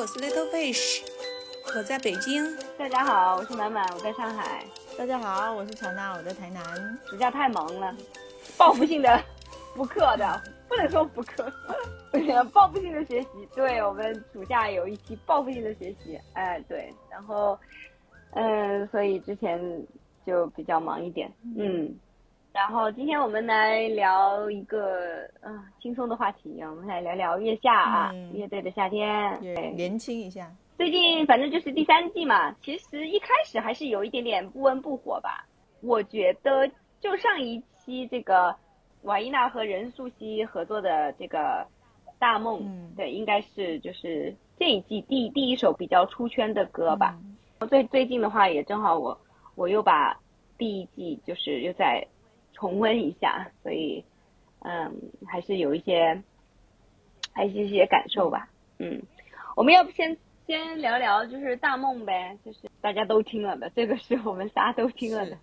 我是 Little Fish，我在北京。大家好，我是满满，我在上海。大家好，我是乔娜，我在台南。暑假太忙了，报复性的补课的，不能说补课，报复性的学习。对我们暑假有一期报复性的学习，哎，对，然后，嗯，所以之前就比较忙一点，嗯。然后今天我们来聊一个啊轻松的话题，我们来聊聊月下啊，乐队的夏天，对，年轻一下。最近反正就是第三季嘛，其实一开始还是有一点点不温不火吧。我觉得就上一期这个瓦伊娜和任素汐合作的这个《大梦》，对，应该是就是这一季第第一首比较出圈的歌吧。最最近的话也正好我我又把第一季就是又在。重温一下，所以，嗯，还是有一些，还是一些感受吧。嗯，我们要不先先聊聊就是大梦呗，就是大家都听了的，这个是我们仨都听了的，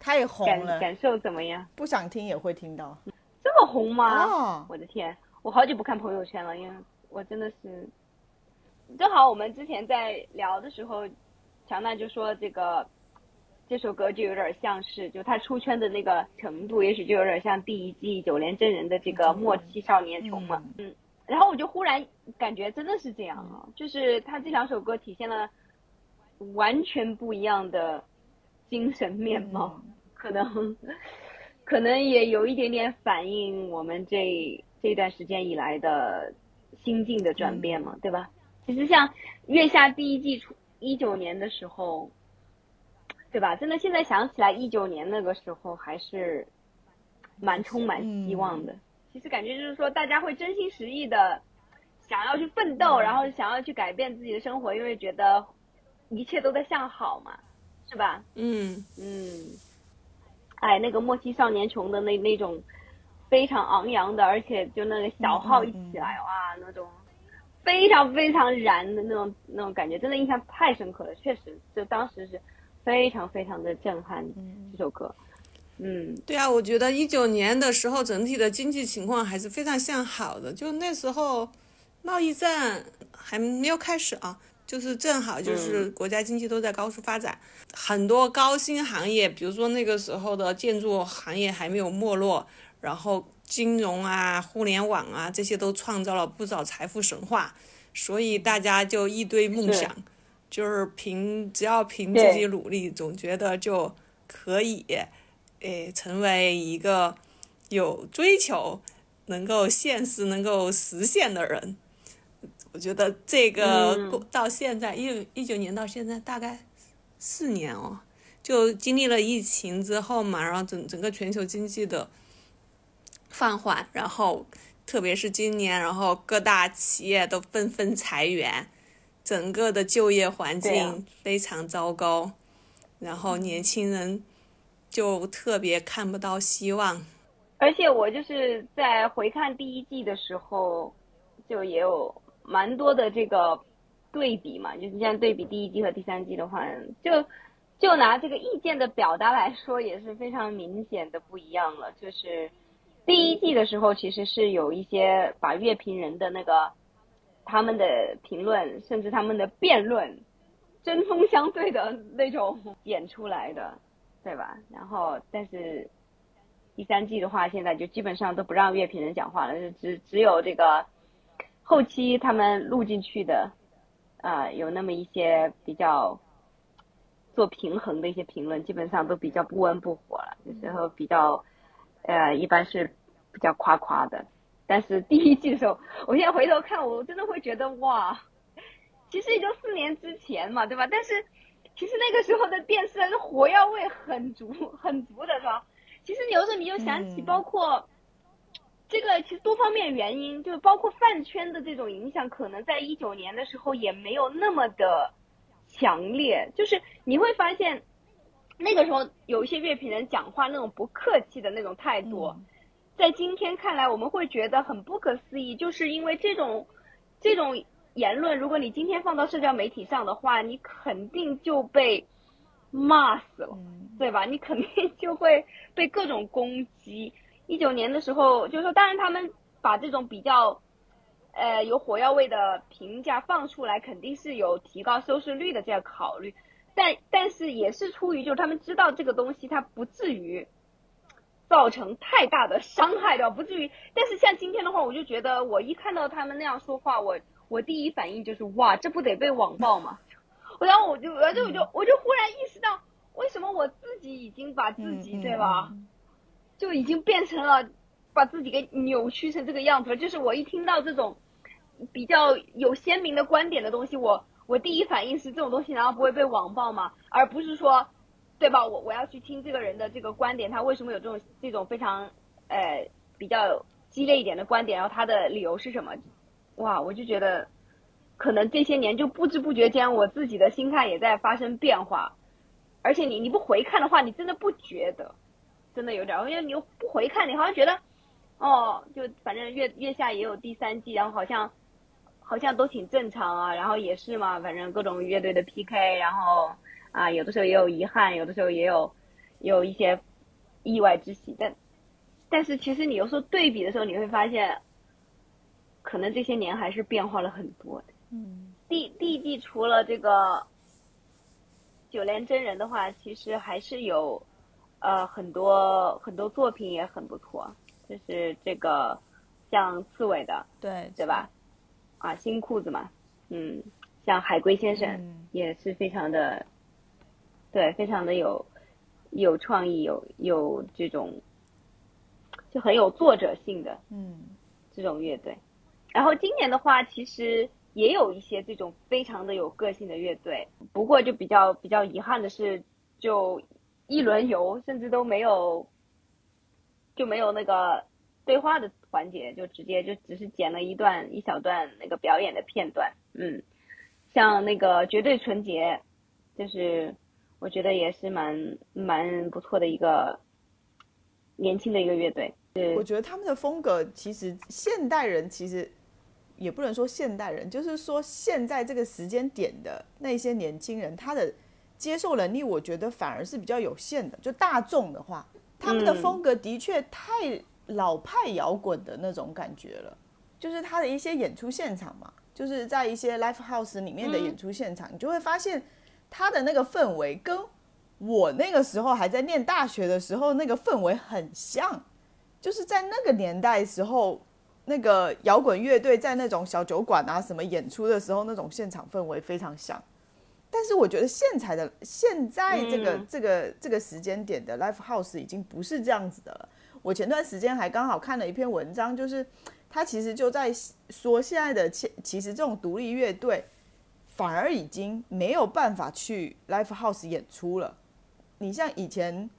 太红了，感受怎么样？不想听也会听到，这么红吗？哦，我的天，我好久不看朋友圈了，因为我真的是，正好我们之前在聊的时候，乔娜就说这个。这首歌就有点像是，就他出圈的那个程度，也许就有点像第一季九连真人的这个默契少年穷嘛。嗯，然后我就忽然感觉真的是这样啊，就是他这两首歌体现了完全不一样的精神面貌，可能可能也有一点点反映我们这这段时间以来的心境的转变嘛，对吧？其实像《月下》第一季出一九年的时候。对吧？真的，现在想起来，一九年那个时候还是蛮充满希望的。其实感觉就是说，大家会真心实意的想要去奋斗，然后想要去改变自己的生活，因为觉得一切都在向好嘛，是吧？嗯嗯。哎，那个莫欺少年穷的那那种非常昂扬的，而且就那个小号一起来，哇，那种非常非常燃的那种那种感觉，真的印象太深刻了。确实，就当时是。非常非常的震撼，这首歌，嗯，对啊，我觉得一九年的时候整体的经济情况还是非常向好的，就那时候贸易战还没有开始啊，就是正好就是国家经济都在高速发展，很多高新行业，比如说那个时候的建筑行业还没有没落，然后金融啊、互联网啊这些都创造了不少财富神话，所以大家就一堆梦想。就是凭只要凭自己努力，总觉得就可以，诶，成为一个有追求、能够现实能够实现的人。我觉得这个到现在一一九年到现在大概四年哦，就经历了疫情之后嘛，然后整整个全球经济的放缓，然后特别是今年，然后各大企业都纷纷裁员。整个的就业环境非常糟糕，然后年轻人就特别看不到希望。而且我就是在回看第一季的时候，就也有蛮多的这个对比嘛，就是这样对比第一季和第三季的话，就就拿这个意见的表达来说，也是非常明显的不一样了。就是第一季的时候，其实是有一些把乐评人的那个。他们的评论，甚至他们的辩论，针锋相对的那种演出来的，对吧？然后，但是第三季的话，现在就基本上都不让乐评人讲话了，就只只有这个后期他们录进去的，啊，有那么一些比较做平衡的一些评论，基本上都比较不温不火了，有时候比较，呃，一般是比较夸夸的。但是第一季的时候，我现在回头看，我真的会觉得哇，其实也就四年之前嘛，对吧？但是其实那个时候的电视火药味很足，很足的是吧？其实有时候你就想起，包括这个其实多方面原因，就是包括饭圈的这种影响，可能在一九年的时候也没有那么的强烈。就是你会发现，那个时候有一些乐评人讲话那种不客气的那种态度。在今天看来，我们会觉得很不可思议，就是因为这种这种言论，如果你今天放到社交媒体上的话，你肯定就被骂死了，对吧？你肯定就会被各种攻击。一九年的时候，就是说，当然他们把这种比较呃有火药味的评价放出来，肯定是有提高收视率的这样考虑。但但是也是出于就是他们知道这个东西它不至于造成太大的伤害的，不至于。但是像今天的话，我就觉得我一看到他们那样说话，我我第一反应就是哇，这不得被网暴吗？然后我就然后我就我就忽然意识到，为什么我自己已经把自己对吧，就已经变成了把自己给扭曲成这个样子了。就是我一听到这种比较有鲜明的观点的东西，我。我第一反应是这种东西难道不会被网暴吗？而不是说，对吧？我我要去听这个人的这个观点，他为什么有这种这种非常呃比较激烈一点的观点？然后他的理由是什么？哇，我就觉得，可能这些年就不知不觉间，我自己的心态也在发生变化。而且你你不回看的话，你真的不觉得，真的有点，因为你又不回看，你好像觉得，哦，就反正月月下也有第三季，然后好像。好像都挺正常啊，然后也是嘛，反正各种乐队的 PK，然后啊，有的时候也有遗憾，有的时候也有有一些意外之喜，但但是其实你有时候对比的时候，你会发现，可能这些年还是变化了很多的。嗯，第第一季除了这个九连真人的话，其实还是有呃很多很多作品也很不错，就是这个像刺猬的，对对吧？啊，新裤子嘛，嗯，像海龟先生也是非常的，对，非常的有有创意，有有这种就很有作者性的，嗯，这种乐队。然后今年的话，其实也有一些这种非常的有个性的乐队，不过就比较比较遗憾的是，就一轮游，甚至都没有就没有那个对话的。环节就直接就只是剪了一段一小段那个表演的片段，嗯，像那个绝对纯洁，就是我觉得也是蛮蛮不错的一个年轻的一个乐队。对，我觉得他们的风格其实现代人其实也不能说现代人，就是说现在这个时间点的那些年轻人，他的接受能力，我觉得反而是比较有限的。就大众的话，他们的风格的确太。老派摇滚的那种感觉了，就是他的一些演出现场嘛，就是在一些 live house 里面的演出现场，你就会发现他的那个氛围跟我那个时候还在念大学的时候那个氛围很像，就是在那个年代时候，那个摇滚乐队在那种小酒馆啊什么演出的时候那种现场氛围非常像，但是我觉得现在的现在这个这个这个时间点的 live house 已经不是这样子的了。我前段时间还刚好看了一篇文章，就是他其实就在说，现在的其其实这种独立乐队反而已经没有办法去 live house 演出了。你像以前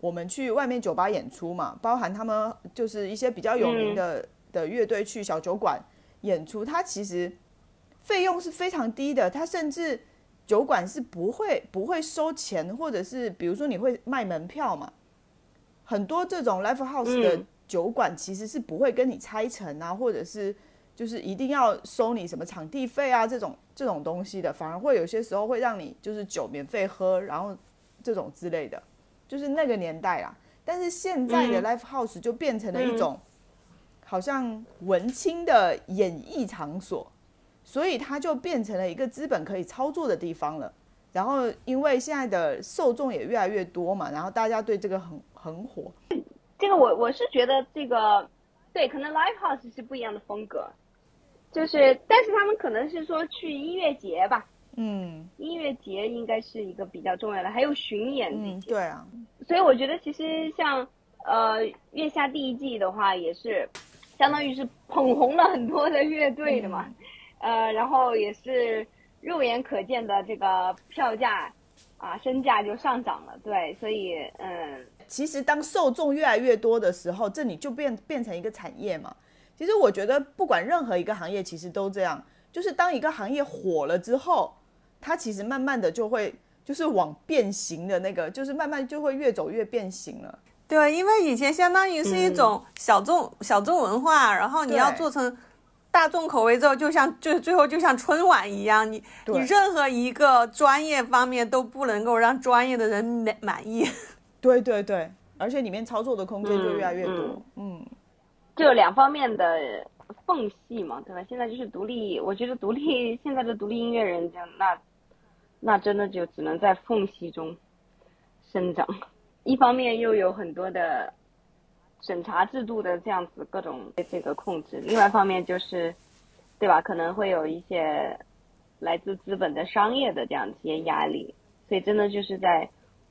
我们去外面酒吧演出嘛，包含他们就是一些比较有名的的乐队去小酒馆演出，它其实费用是非常低的，它甚至酒馆是不会不会收钱，或者是比如说你会卖门票嘛。很多这种 live house 的酒馆其实是不会跟你拆成啊，或者是就是一定要收你什么场地费啊这种这种东西的，反而会有些时候会让你就是酒免费喝，然后这种之类的，就是那个年代啦。但是现在的 live house 就变成了一种好像文青的演艺场所，所以它就变成了一个资本可以操作的地方了。然后因为现在的受众也越来越多嘛，然后大家对这个很。很火，这个我我是觉得这个，对，可能 live house 是不一样的风格，就是，但是他们可能是说去音乐节吧，嗯，音乐节应该是一个比较重要的，还有巡演这些，对啊，所以我觉得其实像呃月下第一季的话，也是相当于是捧红了很多的乐队的嘛，呃，然后也是肉眼可见的这个票价啊身价就上涨了，对，所以嗯。其实，当受众越来越多的时候，这里就变变成一个产业嘛。其实，我觉得不管任何一个行业，其实都这样。就是当一个行业火了之后，它其实慢慢的就会就是往变形的那个，就是慢慢就会越走越变形了。对，因为以前相当于是一种小众小众文化，然后你要做成大众口味之后，就像就最后就像春晚一样，你你任何一个专业方面都不能够让专业的人满满意。对对对，而且里面操作的空间就越来越多。嗯，就两方面的缝隙嘛，对吧？现在就是独立，我觉得独立现在的独立音乐人，就那那真的就只能在缝隙中生长。一方面又有很多的审查制度的这样子各种这个控制，另外一方面就是，对吧？可能会有一些来自资本的商业的这样一些压力，所以真的就是在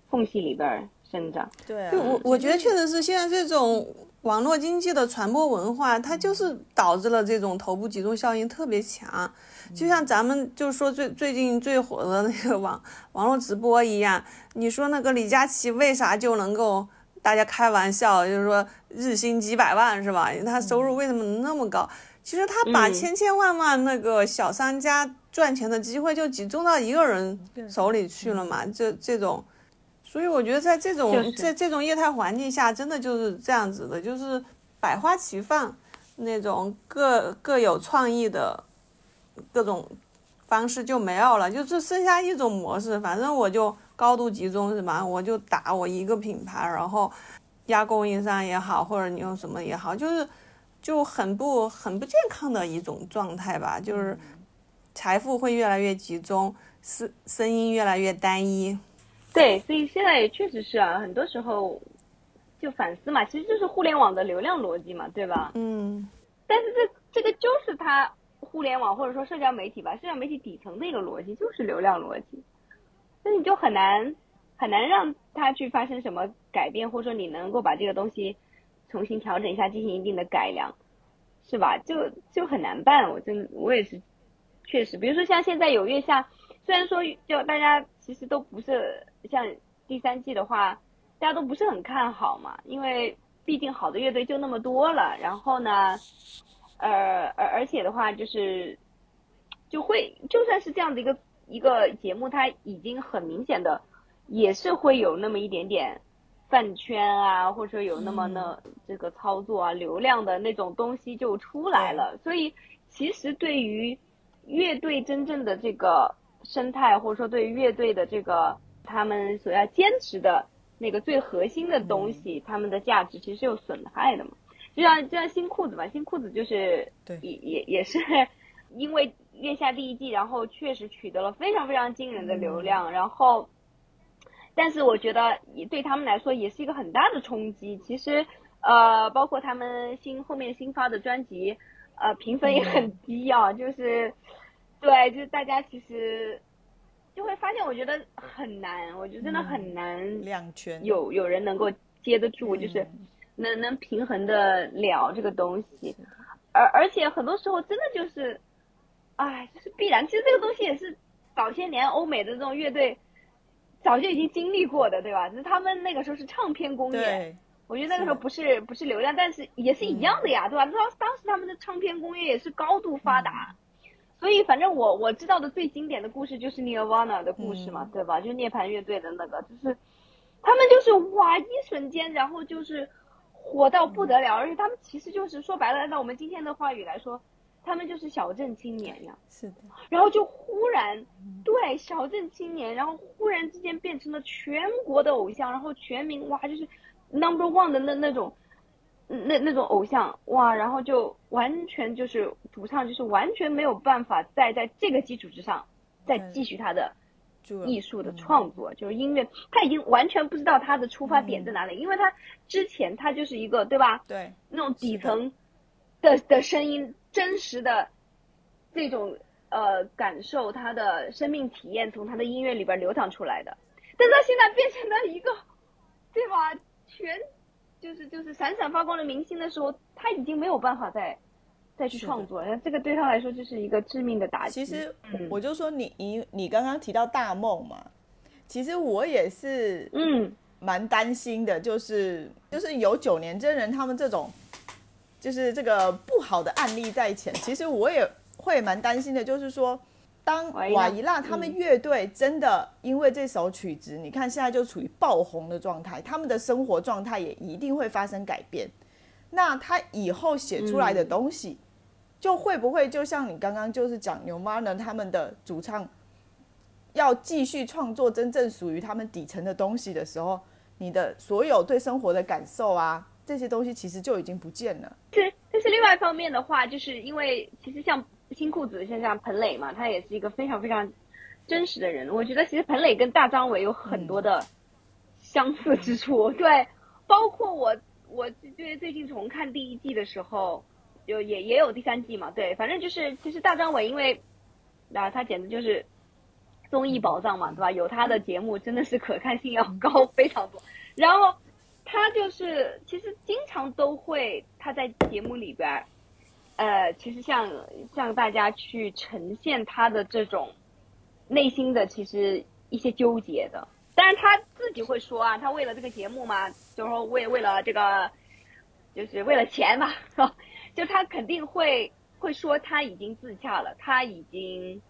缝隙里边儿生长。对我我觉得确实是现在这种网络经济的传播文化，它就是导致了这种头部集中效应特别强。就像咱们就是说最最近最火的那个网网络直播一样，你说那个李佳琦为啥就能够？大家开玩笑就是说日薪几百万是吧？他收入为什么那么高？其实他把嗯千千万万那个小商家赚钱的机会就集中到一个人手里去了嘛，这这种。所以我觉得在这种、就是在这种业态环境下，真的就是这样子的，就是百花齐放，那种各各有创意的各种方式就没有了，就只剩下一种模式，反正我就高度集中是吧？我就打我一个品牌，然后压供应商也好，或者你用什么也好，就是就很不很不健康的一种状态吧，就是财富会越来越集中，声声音越来越单一。对，所以现在也确实是啊，很多时候就反思嘛，其实就是互联网的流量逻辑嘛，对吧？嗯，但是这这个就是它互联网或者说社交媒体吧，社交媒体底层的一个逻辑就是流量逻辑，那你就很难很难让它去发生什么改变，或者说你能够把这个东西重新调整一下，进行一定的改良，是吧？就就很难办。我真我也是确实，比如说像现在有月下，虽然说就大家其实都不是像第三季的话，大家都不是很看好嘛，因为毕竟好的乐队就那么多了，然后呢，呃，而而且的话就是就会就算是这样的一个一个节目，它已经很明显的也是会有那么一点点饭圈啊，或者说有那么那这个操作啊、流量的那种东西就出来了，所以其实对于乐队真正的这个生态，或者说对于乐队的这个他们所要坚持的那个最核心的东西，他们的价值其实是有损害的嘛。就像就像新裤子嘛，新裤子就是对也也也是 因为月下第一季，然后确实取得了非常非常惊人的流量，然后，但是我觉得也对他们来说也是一个很大的冲击。其实呃，包括他们新后面新发的专辑，呃，评分也很低啊，就是对，就是大家其实就会发现，我觉得很难，我觉得真的很难两全有有人能够接得住，就是能能平衡的了这个东西，而而且很多时候真的就是，哎，就是必然。其实这个东西也是早些年欧美的这种乐队早就已经经历过的，对吧？只是他们那个时候是唱片工业，我觉得那个时候不是不是流量，但是也是一样的呀，对吧？当当时他们的唱片工业也是高度发达，所以反正我我知道的最经典的故事就是 Nirvana 的故事嘛，对吧？就是涅槃乐队的那个，就是他们就是哇，一瞬间，然后就是火到不得了，而且他们其实就是说白了，按照我们今天的话语来说，他们就是小镇青年呀。是的，然后就忽然，对小镇青年，然后忽然之间变成了全国的偶像，然后全民哇就是 number one 的那那种，那那种偶像哇，然后就完全就是主唱就是完全没有办法再在这个基础之上再继续他的艺术的创作，就是音乐，他已经完全不知道他的出发点在哪里，因为他之前他就是一个对吧？对那种底层的的声音，真实的这种呃感受，他的生命体验从他的音乐里边流淌出来的。但他现在变成了一个，对吧？全就是就是闪闪发光的明星的时候，他已经没有办法再再去创作了。这个对他来说就是一个致命的打击。其实嗯我就说你你你刚刚提到大梦嘛，其实我也是嗯，蛮担心的，就是就是有九年真人他们这种，就是这个不好的案例在前，其实我也会蛮担心的，就是说。当瓦伊娜他们乐队真的因为这首曲子，你看现在就处于爆红的状态，他们的生活状态也一定会发生改变。那他以后写出来的东西，就会不会就像你刚刚就是讲牛妈呢他们的主唱要继续创作真正属于他们底层的东西的时候，你的所有对生活的感受啊，这些东西其实就已经不见了。是，但是另外一方面的话，就是因为其实像新裤子，像像彭磊嘛，他也是一个非常非常真实的人。我觉得其实彭磊跟大张伟有很多的相似之处，对，包括我我最最近重看第一季的时候，就也也有第三季嘛，对，反正就是其实大张伟因为啊，他简直就是综艺宝藏嘛，对吧？有他的节目真的是可看性要高非常多，然后。他就是其实经常都会他在节目里边儿，呃，其实向向大家去呈现他的这种内心的其实一些纠结的，但是他自己会说啊，他为了这个节目嘛，就是说为为了这个，就是为了钱嘛，就他肯定会会说他已经自洽了，他已经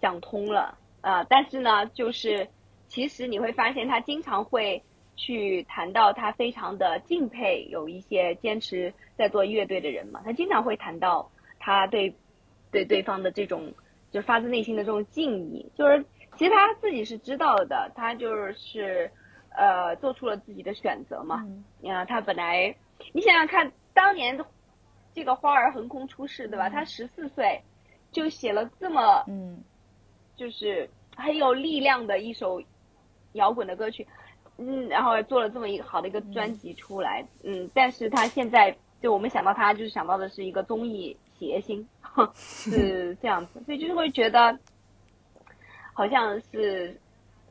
想通了啊，但是呢，就是其实你会发现他经常会。去谈到他非常的敬佩有一些坚持在做乐队的人嘛，他经常会谈到他对对对方的这种就发自内心的这种敬意，就是其实他自己是知道的，他就是呃做出了自己的选择嘛。啊，他本来你想想看，当年这个花儿横空出世，对吧？他十四岁就写了这么嗯，就是很有力量的一首摇滚的歌曲。嗯，然后做了这么一个好的一个专辑出来，嗯，但是他现在就我们想到他，就是想到的是一个综艺谐星，是这样子，所以就是会觉得，好像是，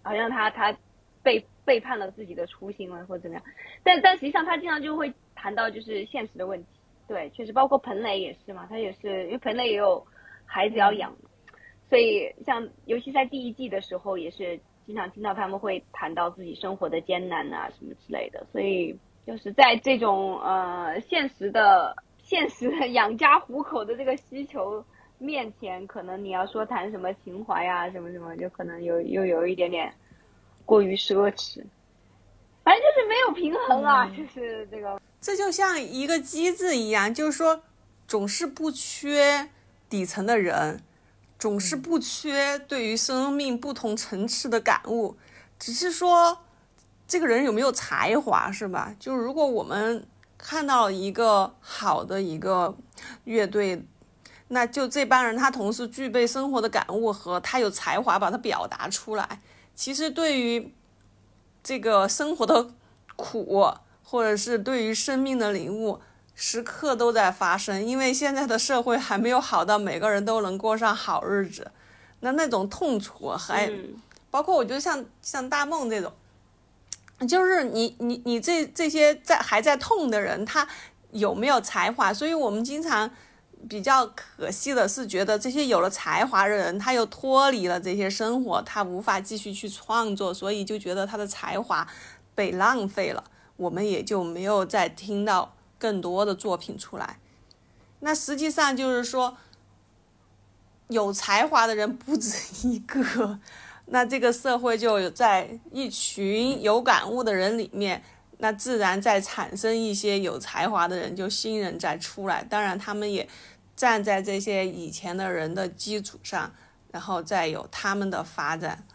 好像他他背背叛了自己的初心了，或者怎么样，但但实际上他经常就会谈到就是现实的问题，对，确实包括彭磊也是嘛，他也是因为彭磊也有孩子要养，所以像尤其在第一季的时候也是。经常听到他们会谈到自己生活的艰难啊什么之类的，所以就是在这种呃现实的、现实的养家糊口的这个需求面前，可能你要说谈什么情怀啊什么什么，就可能有又有一点点过于奢侈，反正就是没有平衡啊，就是这个。这就像一个机制一样，就是说总是不缺底层的人。总是不缺对于生命不同层次的感悟，只是说这个人有没有才华，是吧？就是如果我们看到一个好的一个乐队，那就这帮人他同时具备生活的感悟和他有才华把它表达出来。其实对于这个生活的苦，或者是对于生命的领悟。时刻都在发生，因为现在的社会还没有好到每个人都能过上好日子，那那种痛楚还包括我觉得像像大梦这种，就是你你你这这些在还在痛的人，他有没有才华？所以我们经常比较可惜的是，觉得这些有了才华的人，他又脱离了这些生活，他无法继续去创作，所以就觉得他的才华被浪费了，我们也就没有再听到。更多的作品出来，那实际上就是说，有才华的人不止一个，那这个社会就有在一群有感悟的人里面，那自然在产生一些有才华的人，就新人在出来。当然，他们也站在这些以前的人的基础上，然后再有他们的发展。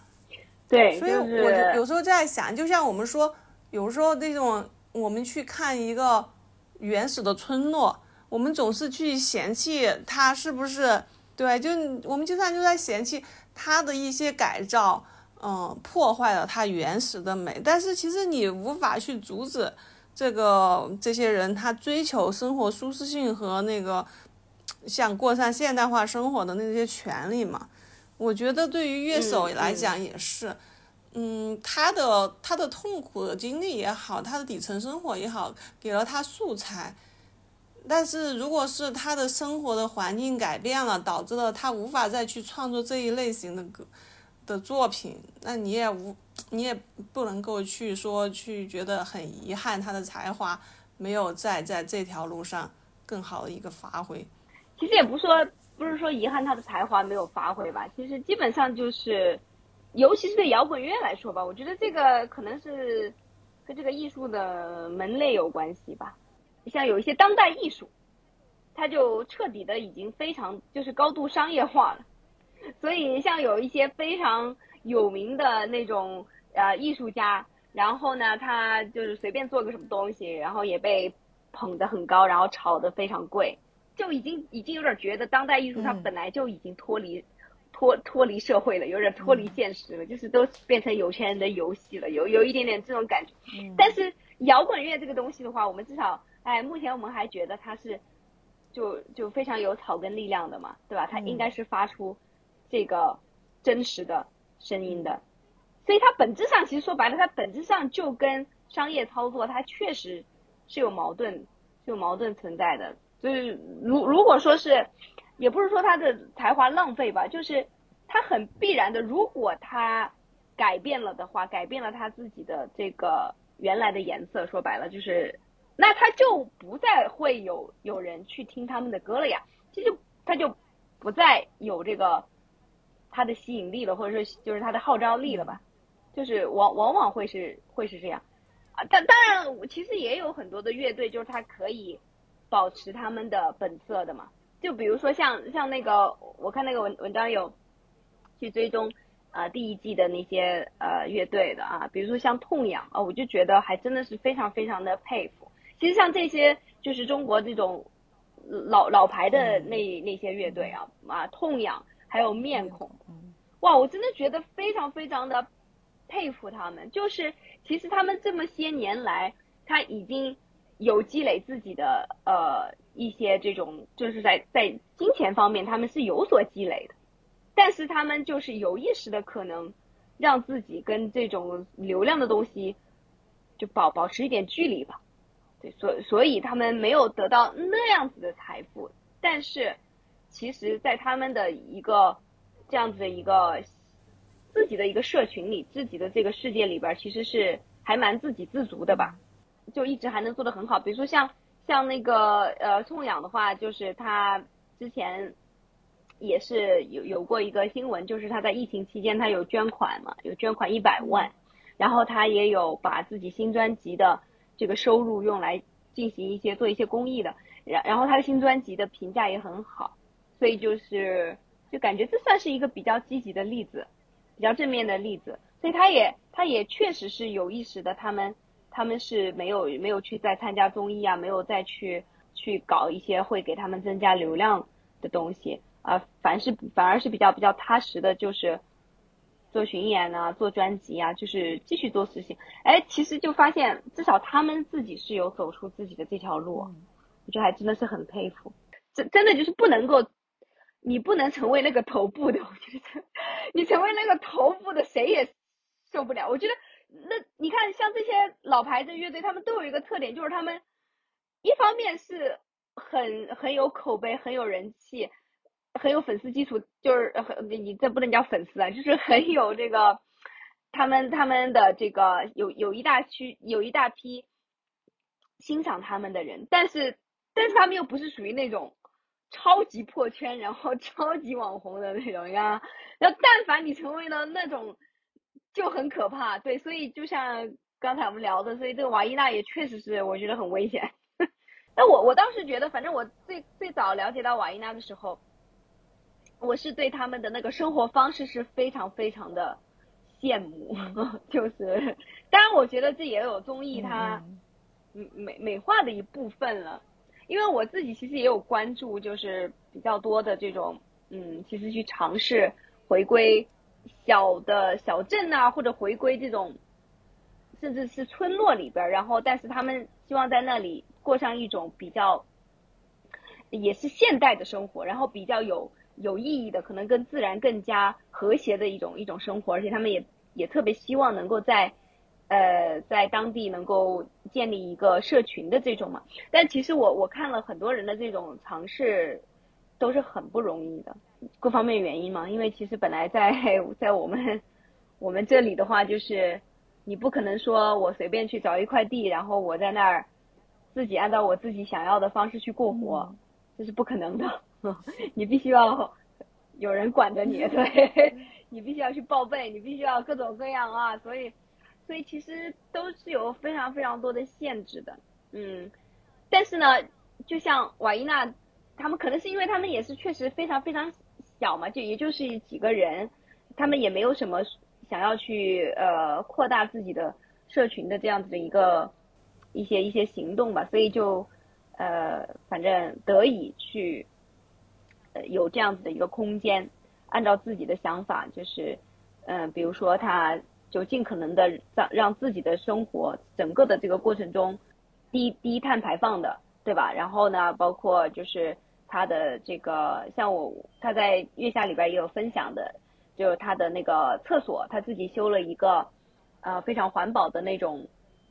对，所以我有时候在想，就像我们说，有时候那种我们去看一个。原始的村落，我们总是去嫌弃它是不是对？就我们经常就在嫌弃它的一些改造，嗯，破坏了它原始的美。但是其实你无法去阻止这个这些人他追求生活舒适性和那个想过上现代化生活的那些权利嘛。我觉得对于乐手来讲也是。嗯，嗯他的他的痛苦的经历也好，他的底层生活也好，给了他素材。但是，如果是他的生活的环境改变了，导致了他无法再去创作这一类型的歌的作品，那你也无你也不能够去说去觉得很遗憾，他的才华没有在在这条路上更好的一个发挥。其实也不说不是说遗憾他的才华没有发挥吧，其实基本上就是。尤其是对摇滚乐来说吧，我觉得这个可能是跟这个艺术的门类有关系吧。像有一些当代艺术，它就彻底的已经非常就是高度商业化了。所以像有一些非常有名的那种呃艺术家，然后呢，他就是随便做个什么东西，然后也被捧得很高，然后炒得非常贵。就已经已经有点觉得当代艺术它本来就已经脱离脱脱离社会了，有点脱离现实了，就是都变成有钱人的游戏了，有有一点点这种感觉。但是摇滚乐这个东西的话，我们至少哎，目前我们还觉得它是就就非常有草根力量的嘛，对吧？它应该是发出这个真实的声音的。所以它本质上，其实说白了，它本质上就跟商业操作，它确实是有矛盾，是有矛盾存在的。就是如如果说是，也不是说他的才华浪费吧，就是他很必然的，如果他改变了的话，改变了他自己的这个原来的颜色，说白了就是，那他就不再会有有人去听他们的歌了呀，这就他就不再有这个他的吸引力了，或者说就是他的号召力了吧。就是往往往会是会是这样，啊，但当然其实也有很多的乐队，就是他可以保持他们的本色的嘛。就比如说像像那个，我看那个文文章有去追踪啊第一季的那些呃乐队的啊，比如说像痛仰啊，我就觉得还真的是非常非常的佩服。其实像这些就是中国这种老老牌的那那些乐队啊啊痛仰还有面孔，哇，我真的觉得非常非常的。佩服他们，就是其实他们这么些年来，他已经有积累自己的呃一些这种，就是在在金钱方面他们是有所积累的，但是他们就是有意识的可能让自己跟这种流量的东西就保保持一点距离吧，对，所所以他们没有得到那样子的财富，但是其实在他们的一个这样子的一个。自己的一个社群里，自己的这个世界里边，其实是还蛮自给自足的吧，就一直还能做得很好。比如说像像那个呃宋养的话，就是他之前也是有有过一个新闻，就是他在疫情期间他有捐款嘛，有捐款一百万，然后他也有把自己新专辑的这个收入用来进行一些做一些公益的，然然后他的新专辑的评价也很好，所以就是就感觉这算是一个比较积极的例子。比较正面的例子，所以他也他也确实是有意识的，他们他们是没有没有去再参加综艺啊，没有再去去搞一些会给他们增加流量的东西啊，凡是反而是比较比较踏实的，就是做巡演啊，做专辑啊，就是继续做事情。哎，其实就发现至少他们自己是有走出自己的这条路，我觉得还真的是很佩服。真真的就是不能够。你不能成为那个头部的，我觉得，你成为那个头部的，谁也受不了。我觉得，那你看，像这些老牌的乐队，他们都有一个特点，就是他们一方面是很很有口碑，很有人气，很有粉丝基础，就是很你这不能叫粉丝啊，就是很有这个他们他们的这个有有一大区有一大批欣赏他们的人，但是但是他们又不是属于那种。超级破圈，然后 超级网红的那种呀，然后但凡你成为了那种，就很可怕。对，所以就像刚才我们聊的，所以这个瓦伊娜也确实是我觉得很危险。那我我当时觉得，反正我最最早了解到瓦伊娜的时候，我是对他们的那个生活方式是非常非常的羡慕，就是，当然我觉得这也有综艺它美美化的一部分了。因为我自己其实也有关注，就是比较多的这种，嗯，其实去尝试回归小的小镇啊，或者回归这种，甚至是村落里边，然后但是他们希望在那里过上一种比较，也是现代的生活，然后比较有有意义的，可能跟自然更加和谐的一种一种生活，而且他们也也特别希望能够在。呃，在当地能够建立一个社群的这种嘛，但其实我我看了很多人的这种尝试，都是很不容易的，各方面原因嘛。因为其实本来在在我们我们这里的话，就是你不可能说我随便去找一块地，然后我在那儿自己按照我自己想要的方式去过活，这是不可能的。你必须要有人管着你，对 你必须要去报备，你必须要各种各样啊，所以。所以其实都是有非常非常多的限制的，嗯，但是呢，就像瓦伊娜，他们可能是因为他们也是确实非常非常小嘛，就也就是几个人，他们也没有什么想要去呃扩大自己的社群的这样子的一个一些一些行动吧，所以就呃，反正得以去，呃，有这样子的一个空间，按照自己的想法，就是，嗯，比如说他就尽可能的让让自己的生活整个的这个过程中低低碳排放的，对吧？然后呢，包括就是他的这个，像我他在月下里边也有分享的，就是他的那个厕所，他自己修了一个，呃，非常环保的那种，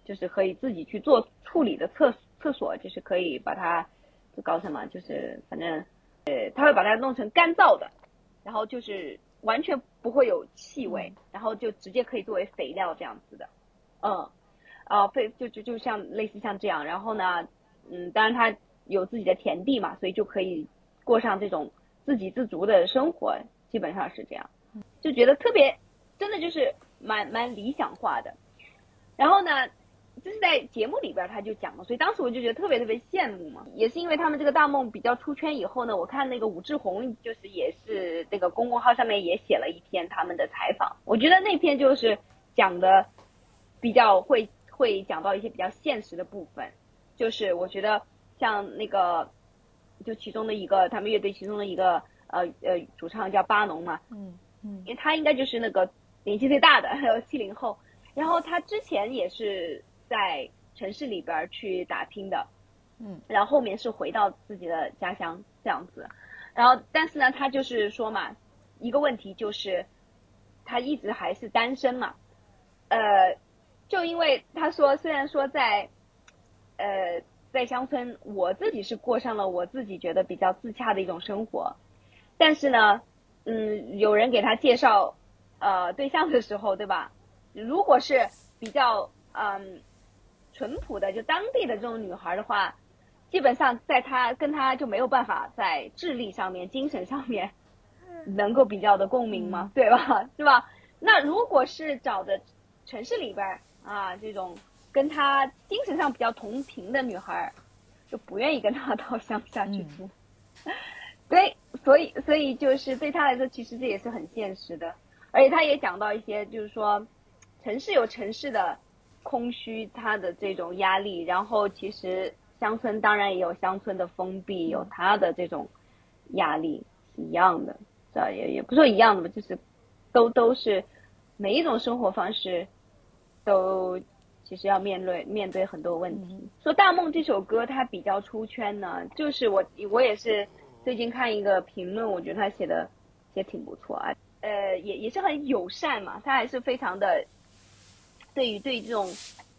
就是可以自己去做处理的厕厕所，就是可以把它就搞什么，就是反正，呃，他会把它弄成干燥的，然后就是完全不会有气味，然后就直接可以作为肥料这样子的，嗯，啊，非就就就像类似像这样，然后呢，嗯，当然他有自己的田地嘛，所以就可以过上这种自给自足的生活，基本上是这样。就觉得特别，真的就是蛮蛮理想化的。然后呢，就是在节目里边他就讲了，所以当时我就觉得特别特别羡慕嘛。也是因为他们这个大梦比较出圈以后呢，我看那个武志红就是也是那个公众号上面也写了一篇他们的采访，我觉得那篇就是讲的比较会会讲到一些比较现实的部分，就是我觉得像那个就其中的一个他们乐队其中的一个呃呃主唱叫巴农嘛，嗯。因为他应该就是那个年纪最大的，还有七零后。然后他之前也是在城市里边去打拼的，嗯，然后后面是回到自己的家乡这样子。然后但是呢，他就是说嘛，一个问题就是他一直还是单身嘛，呃，就因为他说虽然说在呃在乡村，我自己是过上了我自己觉得比较自洽的一种生活，但是呢。嗯，有人给他介绍，呃，对象的时候，对吧？如果是比较嗯淳朴的，就当地的这种女孩的话，基本上在他跟他就没有办法在智力上面、精神上面能够比较的共鸣嘛，对吧？是吧？那如果是找的城市里边啊这种跟他精神上比较同频的女孩，就不愿意跟他 到乡下去住。对，所以所以就是对他来说，其实这也是很现实的，而且他也讲到一些，就是说，城市有城市的空虚，他的这种压力，然后其实乡村当然也有乡村的封闭，有他的这种压力是一样的，这也也不说一样的吧，就是都都是每一种生活方式都其实要面对面对很多问题。说《大梦》这首歌它比较出圈呢，就是我我也是。最近看一个评论，我觉得他写的也挺不错啊，呃，也也是很友善嘛，他还是非常的，对于对这种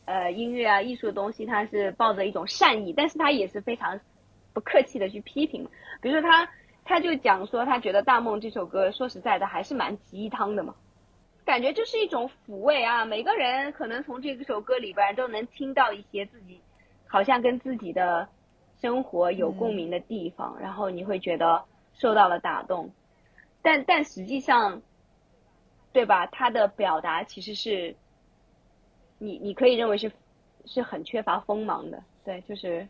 呃音乐啊艺术的东西，他是抱着一种善意，但是他也是非常不客气的去批评。比如说他他就讲说，他觉得《大梦》这首歌说实在的还是蛮鸡汤的嘛，感觉就是一种抚慰啊，每个人可能从这首歌里边都能听到一些自己好像跟自己的。生活有共鸣的地方，然后你会觉得受到了打动，但但实际上，对吧？他的表达其实是，你你可以认为是是很缺乏锋芒的，对，就是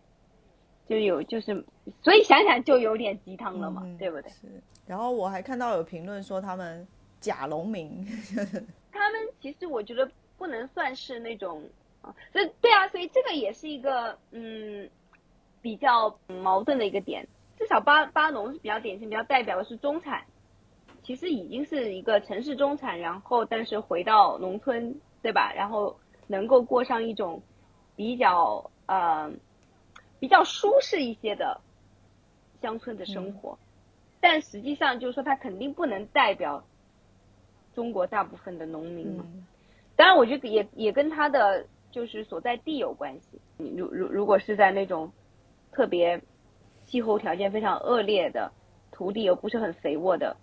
就有就是，所以想想就有点鸡汤了嘛，对不对？是。然后我还看到有评论说他们假农民，他们其实我觉得不能算是那种啊，所以对啊，所以这个也是一个嗯。比较矛盾的一个点，至少巴巴农是比较典型，比较代表的是中产，其实已经是一个城市中产，然后但是回到农村，对吧？然后能够过上一种比较呃比较舒适一些的乡村的生活，但实际上就是说，它肯定不能代表中国大部分的农民嘛。当然，我觉得也也跟他的就是所在地有关系。如如如果是在那种。特别气候条件非常恶劣的土地又不是很肥沃的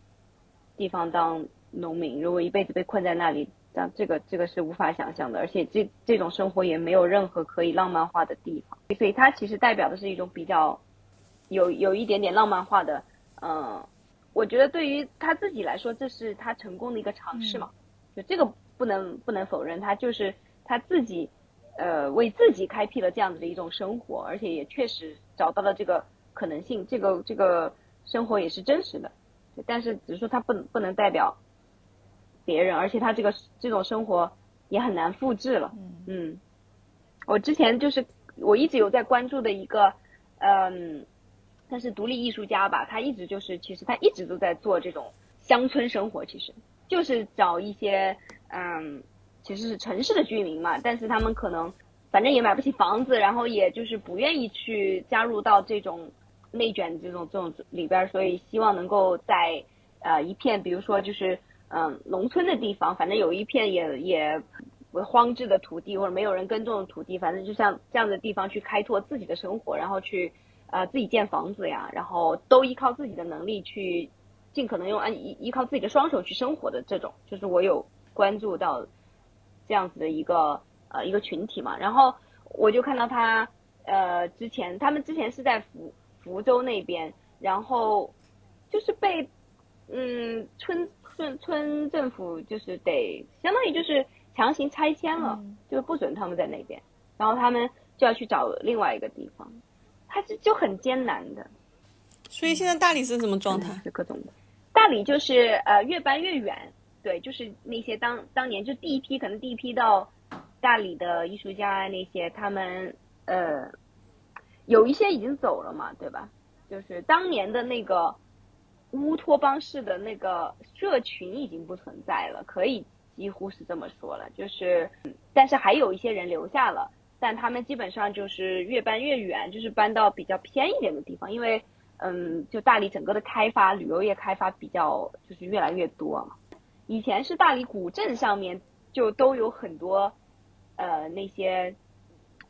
地方当农民，如果一辈子被困在那里，但这个这个是无法想象的，而且这这种生活也没有任何可以浪漫化的地方，所以它其实代表的是一种比较有有一点点浪漫化的，嗯，我觉得对于他自己来说，这是他成功的一个尝试嘛，就这个不能不能否认，他就是他自己。呃，为自己开辟了这样子的一种生活，而且也确实找到了这个可能性，这个这个生活也是真实的，但是只是说他不能不能代表别人，而且他这个这种生活也很难复制了。嗯，我之前就是我一直有在关注的一个嗯，但是独立艺术家吧，他一直就是其实他一直都在做这种乡村生活，其实就是找一些嗯，其实是城市的居民嘛，但是他们可能反正也买不起房子，然后也就是不愿意去加入到这种内卷这种这种里边，所以希望能够在呃一片比如说就是嗯农村的地方，反正有一片也也。荒置的土地或者没有人耕种的土地，反正就像这样的地方去开拓自己的生活，然后去呃自己建房子呀，然后都依靠自己的能力去尽可能用按依依靠自己的双手去生活的这种，就是我有关注到这样子的一个呃一个群体嘛。然后我就看到他呃之前他们之前是在福福州那边，然后就是被嗯村村村政府就是得相当于就是。强行拆迁了，就是不准他们在那边，然后他们就要去找另外一个地方，他是就很艰难的。所以现在大理是什么状态？是各种的。大理就是呃越搬越远，对，就是那些当当年就第一批可能第一批到大理的艺术家那些，他们呃有一些已经走了嘛，对吧？就是当年的那个乌托邦式的那个社群已经不存在了，可以。几乎是这么说了，就是，但是还有一些人留下了，但他们基本上就是越搬越远，就是搬到比较偏一点的地方，因为，嗯，就大理整个的开发，旅游业开发比较就是越来越多嘛。以前是大理古镇上面就都有很多，呃，那些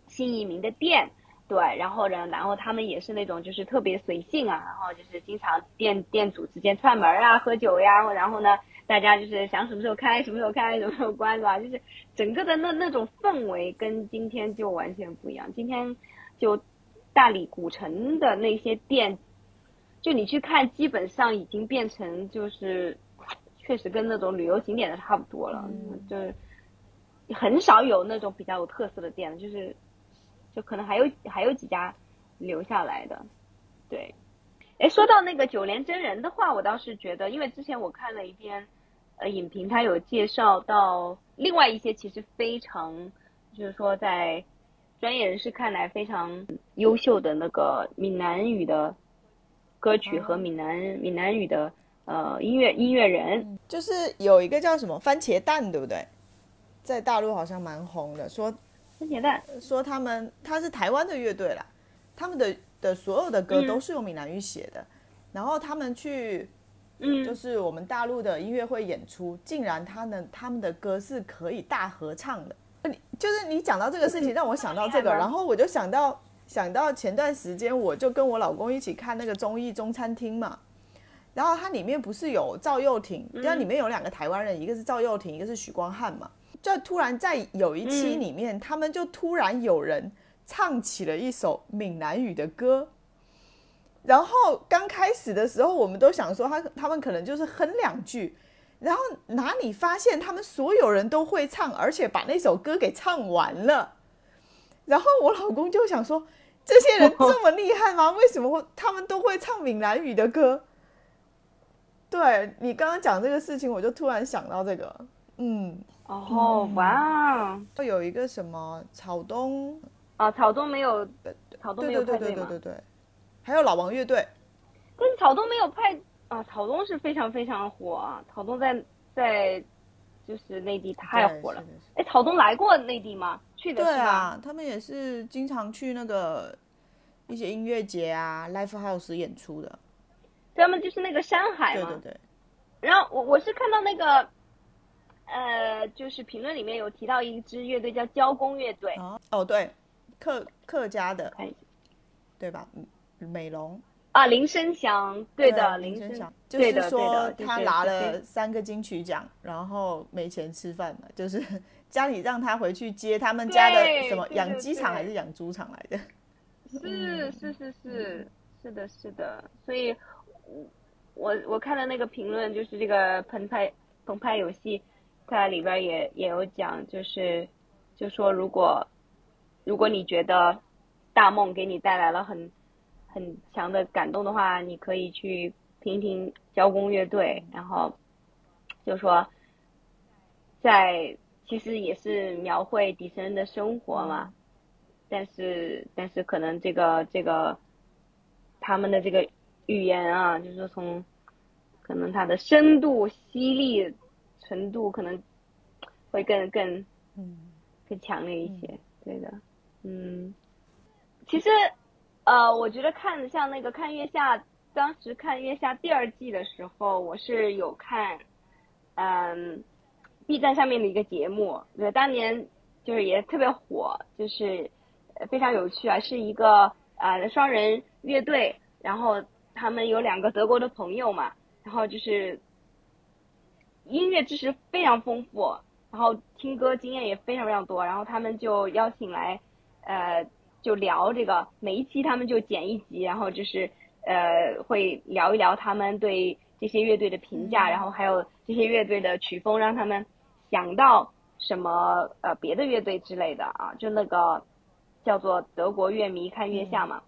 新移民的店，对，然后呢，然后他们也是那种就是特别随性啊，然后就是经常店店主之间串门啊，喝酒呀，然后呢。大家就是想什么时候开，什么时候开，什么时候关，是吧？就是整个的那那种氛围跟今天就完全不一样。今天就大理古城的那些店，就你去看，基本上已经变成就是确实跟那种旅游景点的差不多了，就是很少有那种比较有特色的店，就是就可能还有还有几家留下来的，对。哎，说到那个九连真人的话，我倒是觉得，因为之前我看了一篇，呃，影评，他有介绍到另外一些其实非常，就是说在专业人士看来非常优秀的那个闽南语的歌曲和闽南闽南语的呃音乐音乐人，就是有一个叫什么番茄蛋，对不对？在大陆好像蛮红的，说番茄蛋，说他们他是台湾的乐队啦，他们的。的所有的歌都是用闽南语写的，然后他们去，嗯，就是我们大陆的音乐会演出，竟然他们他们的歌是可以大合唱的。你就是你讲到这个事情，让我想到这个，然后我就想到想到前段时间，我就跟我老公一起看那个综艺《中餐厅》嘛，然后它里面不是有赵又廷，然后里面有两个台湾人，一个是赵又廷，一个是许光汉嘛，就突然在有一期里面，他们就突然有人。唱起了一首闽南语的歌，然后刚开始的时候，我们都想说他他们可能就是哼两句，然后哪里发现他们所有人都会唱，而且把那首歌给唱完了。然后我老公就想说，这些人这么厉害吗？为什么会他们都会唱闽南语的歌？对你刚刚讲这个事情，我就突然想到这个，嗯，哦，哇，会有一个什么草东。啊，草东没有，草东没有派对对对对，还有老王乐队，但是草东没有派啊，草东是非常非常火啊，草东在在就是内地太火了。哎，草东来过内地吗？去的对啊，他们也是经常去那个一些音乐节啊，live house 演出的。他们就是那个山海嘛。对对对。然后我我是看到那个，呃，就是评论里面有提到一支乐队叫交工乐队。哦，对。客客家的，对吧？嗯美容啊，林声祥，对的，林声祥，就是说他拿了三个金曲奖，然后没钱吃饭了，就是 家里让他回去接他们家的什么养鸡场还是养猪场来的？是是是是是的，是的。所以，我我看的那个评论就是这个澎湃澎湃游戏，它里边也也有讲，就是就说如果。如果你觉得大梦给你带来了很很强的感动的话，你可以去听听交工乐队，然后就说在其实也是描绘底层人的生活嘛，但是但是可能这个这个他们的这个语言啊，就是从可能它的深度、犀利程度可能会更更嗯。更强烈一些。对的，嗯，其实呃，我觉得看像那个看月下，当时看月下第二季的时候，我是有看，嗯，B 站上面的一个节目，对，当年就是也特别火，就是呃非常有趣啊，是一个呃双人乐队，然后他们有两个德国的朋友嘛，然后就是音乐知识非常丰富，然后听歌经验也非常非常多，然后他们就邀请来，呃，就聊这个每一期他们就剪一集，然后就是呃会聊一聊他们对这些乐队的评价，然后还有这些乐队的曲风，让他们想到什么呃别的乐队之类的啊，就那个叫做德国乐迷看月下嘛，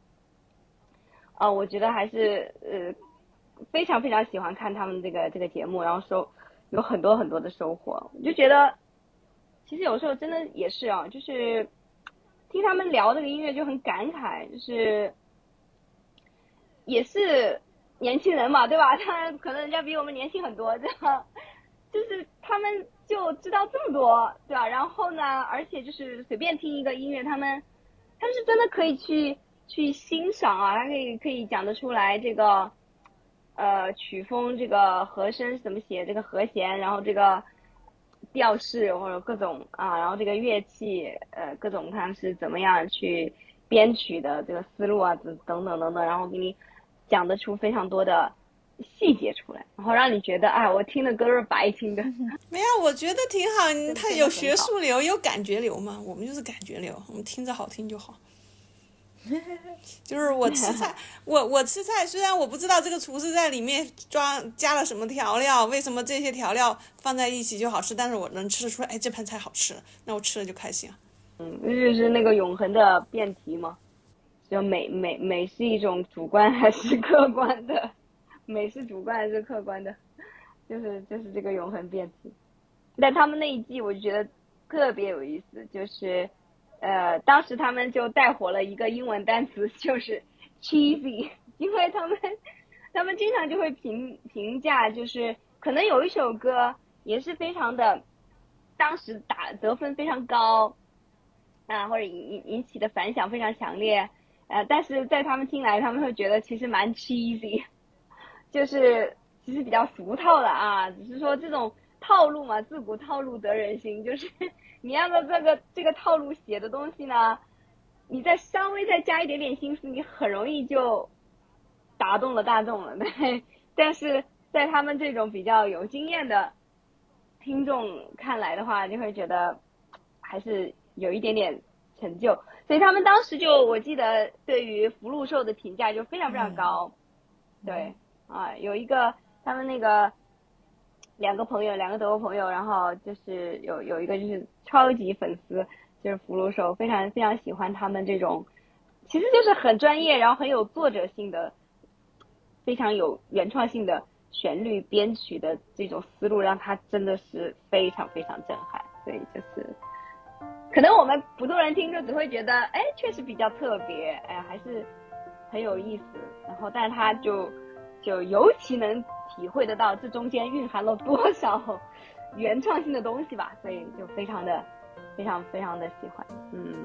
呃，我觉得还是呃非常非常喜欢看他们这个这个节目，然后收有很多很多的收获，我就觉得其实有时候真的也是啊，就是听他们聊这个音乐就很感慨，就是也是年轻人嘛，对吧？他可能人家比我们年轻很多，这样就是他们就知道这么多，对吧？然后呢，而且就是随便听一个音乐，他们他们是真的可以去去欣赏啊，他可以可以讲得出来这个呃曲风，这个和声是怎么写，这个和弦，然后这个调式或者各种啊，然后这个乐器呃各种它是怎么样去编曲的这个思路啊，等等等等等，然后给你讲得出非常多的细节出来，然后让你觉得哎，我听的歌是白听的。没有，我觉得挺好。你他有学术流，有感觉流嘛。我们就是感觉流，我们听着好听就好。就是我吃菜，我我吃菜，虽然我不知道这个厨师在里面装加了什么调料，为什么这些调料放在一起就好吃，但是我能吃得出来，哎，这盘菜好吃，那我吃了就开心。嗯，这就是那个永恒的辩题吗，就美美美是一种主观还是客观的？美是主观还是客观的？就是就是这个永恒辩题。但他们那一季我就觉得特别有意思，就是呃，当时他们就带火了一个英文单词，就是 cheesy，因为他们他们经常就会评评价，就是可能有一首歌也是非常的，当时打得分非常高，啊，或者引引引起的反响非常强烈，呃，但是在他们听来，他们会觉得其实蛮 cheesy，就是其实比较俗套的啊，只是说这种套路嘛，自古套路得人心，就是你按照这个这个套路写的东西呢，你再稍微再加一点点心思，你很容易就打动了大众了，对。但是在他们这种比较有经验的听众看来的话，就会觉得还是有一点点成就，所以他们当时就我记得对于福禄寿的评价就非常非常高，对啊，有一个他们那个两个朋友，两个德国朋友，然后就是有有一个就是超级粉丝，就是福禄寿，非常非常喜欢他们这种，其实就是很专业，然后很有作者性的，非常有原创性的旋律编曲的这种思路，让他真的是非常非常震撼，所以就是。可能我们普通人听就只会觉得，哎，确实比较特别，哎，还是很有意思。然后，但是他就就尤其能体会得到这中间蕴含了多少原创性的东西吧，所以就非常的非常非常的喜欢，嗯。